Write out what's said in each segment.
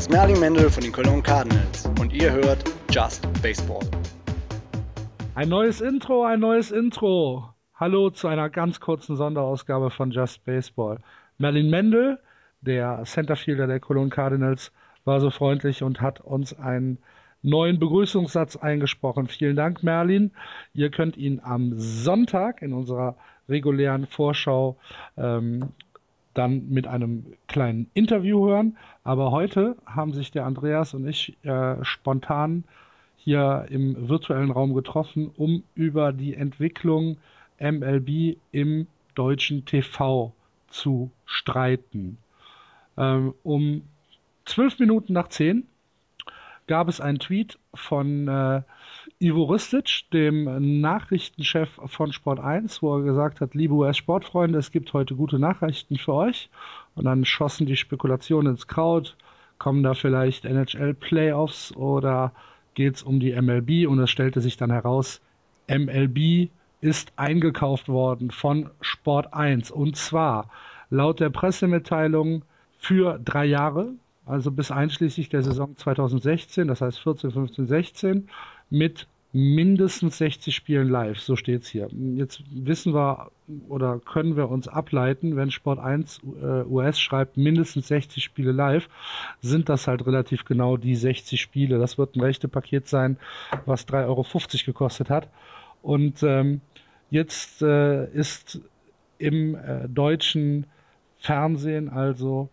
ist Merlin Mendel von den Cologne Cardinals und ihr hört Just Baseball. Ein neues Intro, ein neues Intro. Hallo zu einer ganz kurzen Sonderausgabe von Just Baseball. Merlin Mendel, der Centerfielder der Cologne Cardinals, war so freundlich und hat uns einen neuen Begrüßungssatz eingesprochen. Vielen Dank, Merlin. Ihr könnt ihn am Sonntag in unserer regulären Vorschau ähm, dann mit einem kleinen Interview hören. Aber heute haben sich der Andreas und ich äh, spontan hier im virtuellen Raum getroffen, um über die Entwicklung MLB im deutschen TV zu streiten. Ähm, um zwölf Minuten nach zehn gab es einen Tweet von äh, Ivo Ristic, dem Nachrichtenchef von Sport 1, wo er gesagt hat, liebe US-Sportfreunde, es gibt heute gute Nachrichten für euch. Und dann schossen die Spekulationen ins Kraut. Kommen da vielleicht NHL-Playoffs oder geht es um die MLB? Und es stellte sich dann heraus, MLB ist eingekauft worden von Sport 1. Und zwar laut der Pressemitteilung für drei Jahre also bis einschließlich der Saison 2016, das heißt 14, 15, 16, mit mindestens 60 Spielen live, so steht's hier. Jetzt wissen wir oder können wir uns ableiten, wenn Sport 1 äh, US schreibt mindestens 60 Spiele live, sind das halt relativ genau die 60 Spiele. Das wird ein rechte Paket sein, was 3,50 Euro gekostet hat. Und ähm, jetzt äh, ist im äh, deutschen Fernsehen also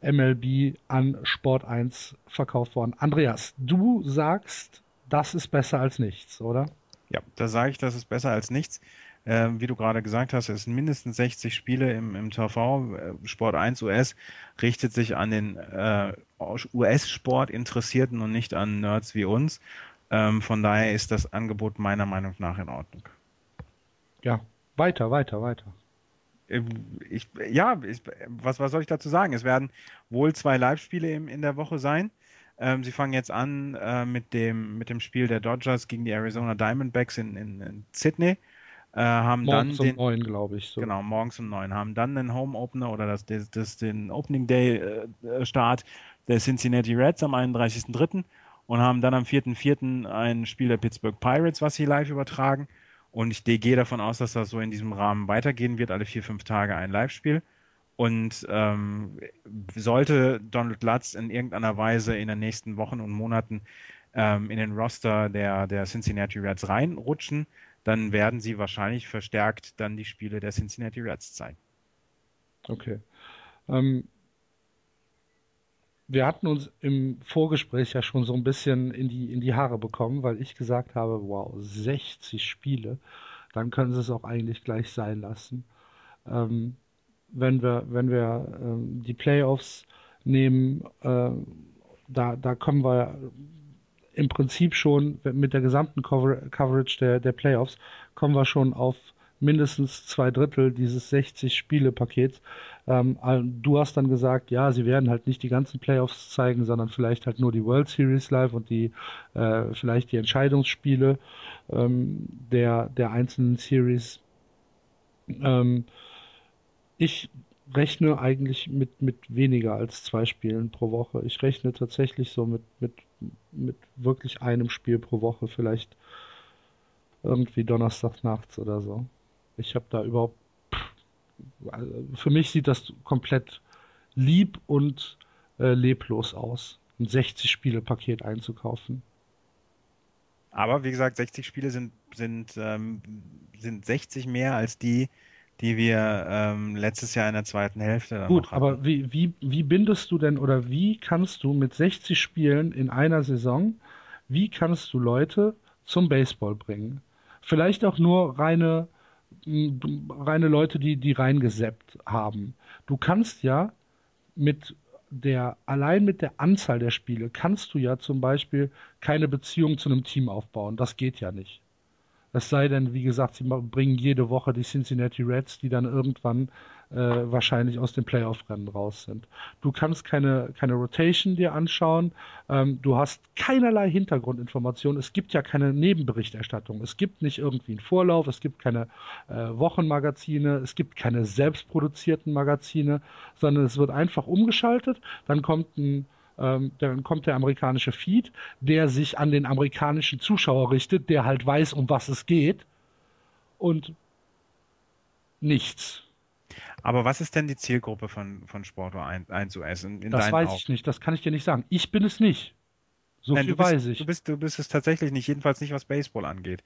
MLB an Sport 1 verkauft worden. Andreas, du sagst, das ist besser als nichts, oder? Ja, da sage ich, das ist besser als nichts. Äh, wie du gerade gesagt hast, es sind mindestens 60 Spiele im, im TV. Äh, Sport 1 US richtet sich an den äh, US-Sport Interessierten und nicht an Nerds wie uns. Ähm, von daher ist das Angebot meiner Meinung nach in Ordnung. Ja, weiter, weiter, weiter. Ähm, ich, ja, ich, was, was soll ich dazu sagen? Es werden wohl zwei Live-Spiele in der Woche sein. Ähm, sie fangen jetzt an äh, mit, dem, mit dem Spiel der Dodgers gegen die Arizona Diamondbacks in, in, in Sydney. Äh, haben morgens dann den, um neun, glaube ich. So. Genau, morgens um neun. Haben dann den Home Opener oder das, das, das den Opening Day äh, Start der Cincinnati Reds am 31.03. und haben dann am 4.04. ein Spiel der Pittsburgh Pirates, was sie live übertragen. Und ich gehe davon aus, dass das so in diesem Rahmen weitergehen wird, alle vier, fünf Tage ein Live-Spiel. Und ähm, sollte Donald Lutz in irgendeiner Weise in den nächsten Wochen und Monaten ähm, in den Roster der, der Cincinnati Reds reinrutschen, dann werden sie wahrscheinlich verstärkt dann die Spiele der Cincinnati Reds zeigen. Okay. Ähm, wir hatten uns im Vorgespräch ja schon so ein bisschen in die, in die Haare bekommen, weil ich gesagt habe, wow, 60 Spiele, dann können sie es auch eigentlich gleich sein lassen. Ähm, wenn wir, wenn wir ähm, die Playoffs nehmen, äh, da, da kommen wir im Prinzip schon mit der gesamten Cover Coverage der, der Playoffs, kommen wir schon auf mindestens zwei Drittel dieses 60-Spiele-Pakets. Ähm, du hast dann gesagt, ja, sie werden halt nicht die ganzen Playoffs zeigen, sondern vielleicht halt nur die World Series live und die äh, vielleicht die Entscheidungsspiele ähm, der, der einzelnen Series. Ähm, ich rechne eigentlich mit, mit weniger als zwei Spielen pro Woche. Ich rechne tatsächlich so mit, mit, mit wirklich einem Spiel pro Woche, vielleicht irgendwie Donnerstag nachts oder so. Ich habe da überhaupt. Für mich sieht das komplett lieb und äh, leblos aus, ein 60-Spiele-Paket einzukaufen. Aber wie gesagt, 60 Spiele sind, sind, ähm, sind 60 mehr als die, die wir ähm, letztes Jahr in der zweiten Hälfte Gut, aber wie, wie, wie bindest du denn oder wie kannst du mit 60 Spielen in einer Saison, wie kannst du Leute zum Baseball bringen? Vielleicht auch nur reine reine Leute, die, die reingeseppt haben. Du kannst ja mit der, allein mit der Anzahl der Spiele kannst du ja zum Beispiel keine Beziehung zu einem Team aufbauen. Das geht ja nicht. Es sei denn, wie gesagt, sie bringen jede Woche die Cincinnati Reds, die dann irgendwann äh, wahrscheinlich aus dem Playoff-Rennen raus sind. Du kannst keine, keine Rotation dir anschauen. Ähm, du hast keinerlei Hintergrundinformationen. Es gibt ja keine Nebenberichterstattung. Es gibt nicht irgendwie einen Vorlauf. Es gibt keine äh, Wochenmagazine. Es gibt keine selbstproduzierten Magazine, sondern es wird einfach umgeschaltet. Dann kommt ein Ähm, dann kommt der amerikanische Feed, der sich an den amerikanischen Zuschauer richtet, der halt weiß, um was es geht. Und nichts. Aber was ist denn die Zielgruppe von, von Sporto 1, 1 US? In, in das weiß Augen? ich nicht, das kann ich dir nicht sagen. Ich bin es nicht. So Nein, viel bist, weiß ich. Du bist, du bist es tatsächlich nicht, jedenfalls nicht, was Baseball angeht.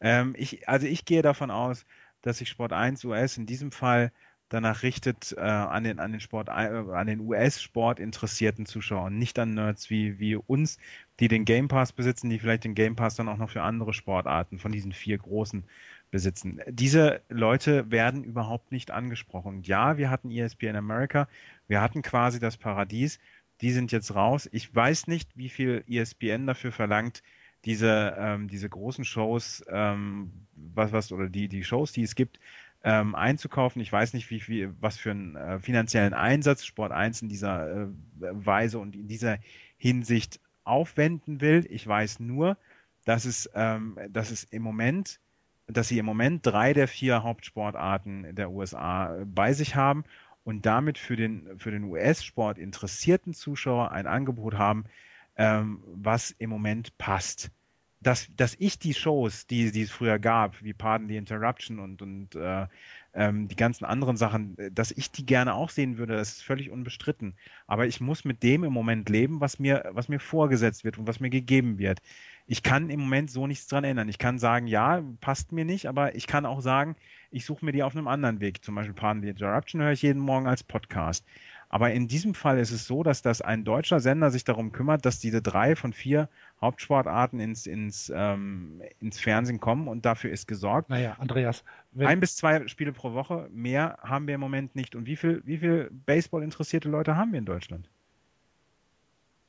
Ähm, ich, also ich gehe davon aus, dass sich Sport 1 US in diesem Fall danach richtet äh, an den, an den Sport, äh, an den US-Sport interessierten Zuschauern, nicht an Nerds wie, wie uns, die den Game Pass besitzen, die vielleicht den Game Pass dann auch noch für andere Sportarten von diesen vier großen besitzen. Diese Leute werden überhaupt nicht angesprochen. Ja, wir hatten ESPN America, wir hatten quasi das Paradies, die sind jetzt raus. Ich weiß nicht, wie viel ESPN dafür verlangt, diese, ähm, diese großen Shows, ähm, was, was, oder die, die Shows, die es gibt, ähm, einzukaufen. Ich weiß nicht, wie viel, was für einen äh, finanziellen Einsatz Sport 1 in dieser äh, Weise und in dieser Hinsicht aufwenden will. Ich weiß nur, dass es, ähm, dass es im Moment, dass sie im Moment drei der vier Hauptsportarten der USA bei sich haben und damit für den, für den US-Sport interessierten Zuschauer ein Angebot haben, ähm, was im Moment passt. Dass, dass ich die Shows, die, die es früher gab, wie Pardon the Interruption und, und äh, ähm, die ganzen anderen Sachen, dass ich die gerne auch sehen würde, das ist völlig unbestritten. Aber ich muss mit dem im Moment leben, was mir, was mir vorgesetzt wird und was mir gegeben wird. Ich kann im Moment so nichts dran ändern. Ich kann sagen, ja, passt mir nicht, aber ich kann auch sagen, ich suche mir die auf einem anderen Weg. Zum Beispiel Pardon the Interruption höre ich jeden Morgen als Podcast. Aber in diesem Fall ist es so, dass das ein deutscher Sender sich darum kümmert, dass diese drei von vier Hauptsportarten ins, ins, ähm, ins Fernsehen kommen und dafür ist gesorgt. Naja, Andreas. Ein bis zwei Spiele pro Woche, mehr haben wir im Moment nicht. Und wie viel, wie viel Baseball interessierte Leute haben wir in Deutschland?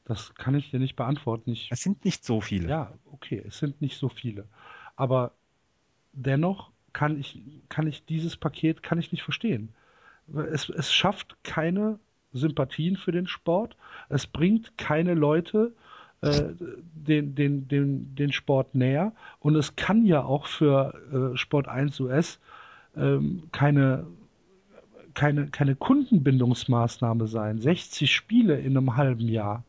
Das kann ich dir nicht beantworten. Ich, es sind nicht so viele. Ja, okay, es sind nicht so viele. Aber dennoch kann ich, kann ich dieses Paket kann ich nicht verstehen. Es, es schafft keine Sympathien für den Sport. Es bringt keine Leute äh, den, den, den, den Sport näher. Und es kann ja auch für äh, Sport 1 US ähm, keine, keine, keine Kundenbindungsmaßnahme sein. 60 Spiele in einem halben Jahr.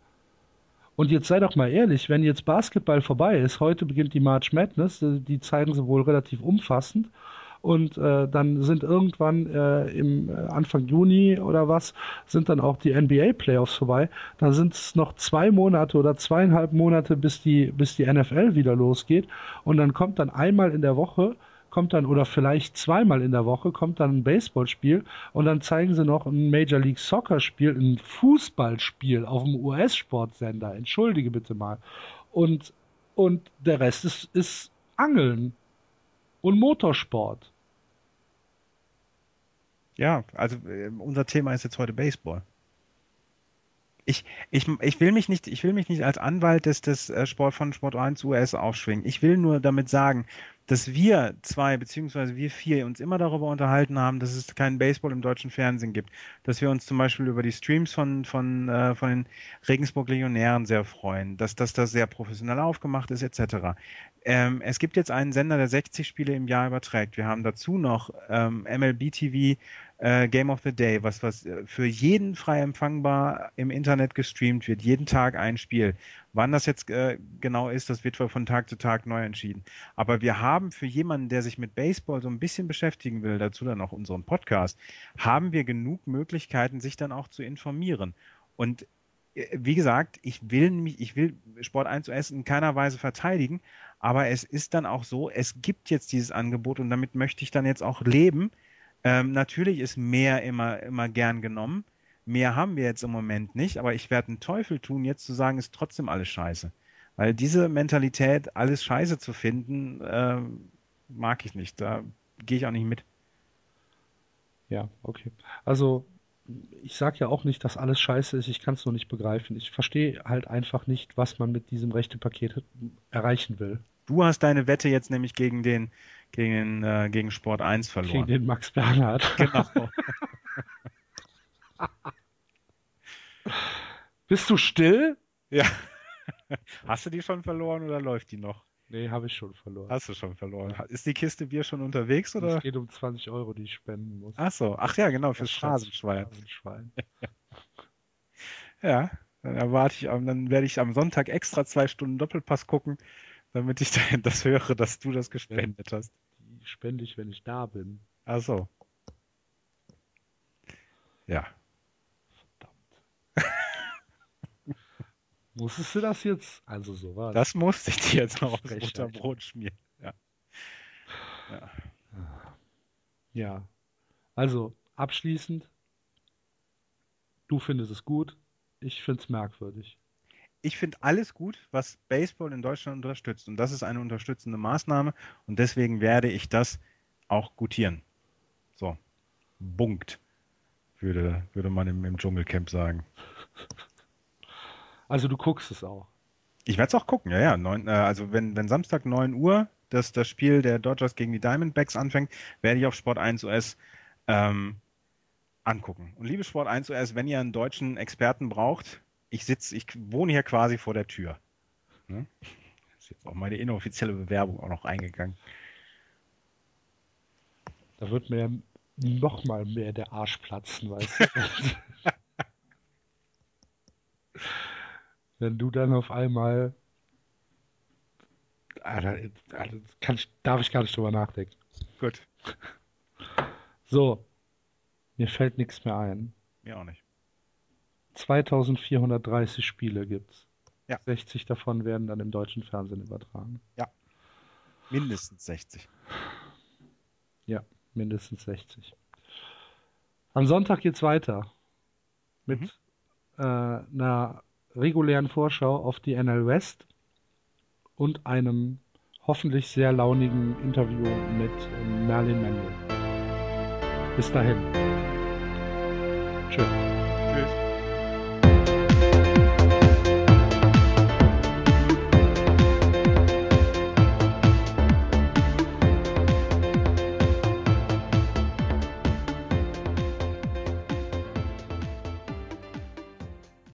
Und jetzt sei doch mal ehrlich, wenn jetzt Basketball vorbei ist, heute beginnt die March Madness, äh, die zeigen sie wohl relativ umfassend und äh, dann sind irgendwann äh, im äh, Anfang Juni oder was, sind dann auch die NBA-Playoffs vorbei. Dann sind es noch zwei Monate oder zweieinhalb Monate, bis die, bis die NFL wieder losgeht. Und dann kommt dann einmal in der Woche kommt dann, oder vielleicht zweimal in der Woche, kommt dann ein Baseballspiel und dann zeigen sie noch ein Major League Soccer Spiel, ein Fußballspiel auf dem US-Sportsender. Entschuldige bitte mal. Und, und der Rest ist, ist Angeln und Motorsport. Ja, also äh, unser Thema ist jetzt heute Baseball. Ich, ich, ich will mich nicht, ich will mich nicht als Anwalt des, des äh, Sport von Sport 1 US aufschwingen. Ich will nur damit sagen, dass wir zwei beziehungsweise wir vier uns immer darüber unterhalten haben, dass es keinen Baseball im deutschen Fernsehen gibt, dass wir uns zum Beispiel über die Streams von von äh, von den Regensburg Legionären sehr freuen, dass, dass das sehr professionell aufgemacht ist etc. Ähm, es gibt jetzt einen Sender, der 60 Spiele im Jahr überträgt. Wir haben dazu noch ähm, MLB TV äh, Game of the Day, was, was äh, für jeden frei empfangbar im Internet gestreamt wird, jeden Tag ein Spiel. Wann das jetzt äh, genau ist, das wird von Tag zu Tag neu entschieden. Aber wir haben für jemanden, der sich mit Baseball so ein bisschen beschäftigen will, dazu dann auch unseren Podcast, haben wir genug Möglichkeiten, sich dann auch zu informieren. Und äh, wie gesagt, ich will mich, ich will Sport 1 US in keiner Weise verteidigen, aber es ist dann auch so, es gibt jetzt dieses Angebot und damit möchte ich dann jetzt auch leben. Ähm, natürlich ist mehr immer, immer gern genommen. Mehr haben wir jetzt im Moment nicht, aber ich werde einen Teufel tun, jetzt zu sagen, ist trotzdem alles scheiße. Weil diese Mentalität, alles scheiße zu finden, äh, mag ich nicht. Da gehe ich auch nicht mit. Ja, okay. Also ich sage ja auch nicht, dass alles scheiße ist, ich kann es nur nicht begreifen. Ich verstehe halt einfach nicht, was man mit diesem rechte Paket erreichen will. Du hast deine Wette jetzt nämlich gegen den gegen, äh, gegen Sport 1 verloren. Gegen den Max Bernhard. Genau. Bist du still? Ja. Hast du die schon verloren oder läuft die noch? Nee, habe ich schon verloren. Hast du schon verloren. Ist die Kiste Bier schon unterwegs oder? Es geht um 20 Euro, die ich spenden muss. Ach so, ach ja, genau, fürs Phrasenschwein. Phrasenschwein. ja, Dann erwarte ich, dann werde ich am Sonntag extra zwei Stunden Doppelpass gucken, damit ich das höre, dass du das gespendet hast. Die spende ich, wenn ich da bin. Ach so. Ja. Verdammt. Musstest du das jetzt? Also so war Das musste ich dir jetzt noch aufs Frechheit. Butterbrot schmieren. Ja. ja. Ja. Also, abschließend. Du findest es gut. Ich finde es merkwürdig. Ich finde alles gut, was Baseball in Deutschland unterstützt. Und das ist eine unterstützende Maßnahme. Und deswegen werde ich das auch gutieren. So. Bunkt. Würde, würde man im, im Dschungelcamp sagen. Also, du guckst es auch. Ich werde es auch gucken, ja, ja. Neun, äh, also wenn, wenn Samstag 9 Uhr das, das Spiel der Dodgers gegen die Diamondbacks anfängt, werde ich auf Sport 1 US ähm, angucken. Und liebe Sport 1 US, wenn ihr einen deutschen Experten braucht, ich sitze, ich wohne hier quasi vor der Tür. Ne? Ist jetzt auch meine inoffizielle Bewerbung auch noch eingegangen. Da wird mir noch mal mehr der Arsch platzen, weißt du? Wenn du dann auf einmal. Alter, Alter, kann ich, darf ich gar nicht drüber nachdenken. Gut. So. Mir fällt nichts mehr ein. Mir auch nicht. 2430 Spiele gibt's. Ja. 60 davon werden dann im deutschen Fernsehen übertragen. Mindestens 60. Mindestens 60. Am Sonntag geht's weiter. Mit Mhm. äh, einer regulären Vorschau auf die NL West und einem hoffentlich sehr launigen Interview mit ähm, Merlin Mendel. Bis dahin. Tschüss. Tschüss.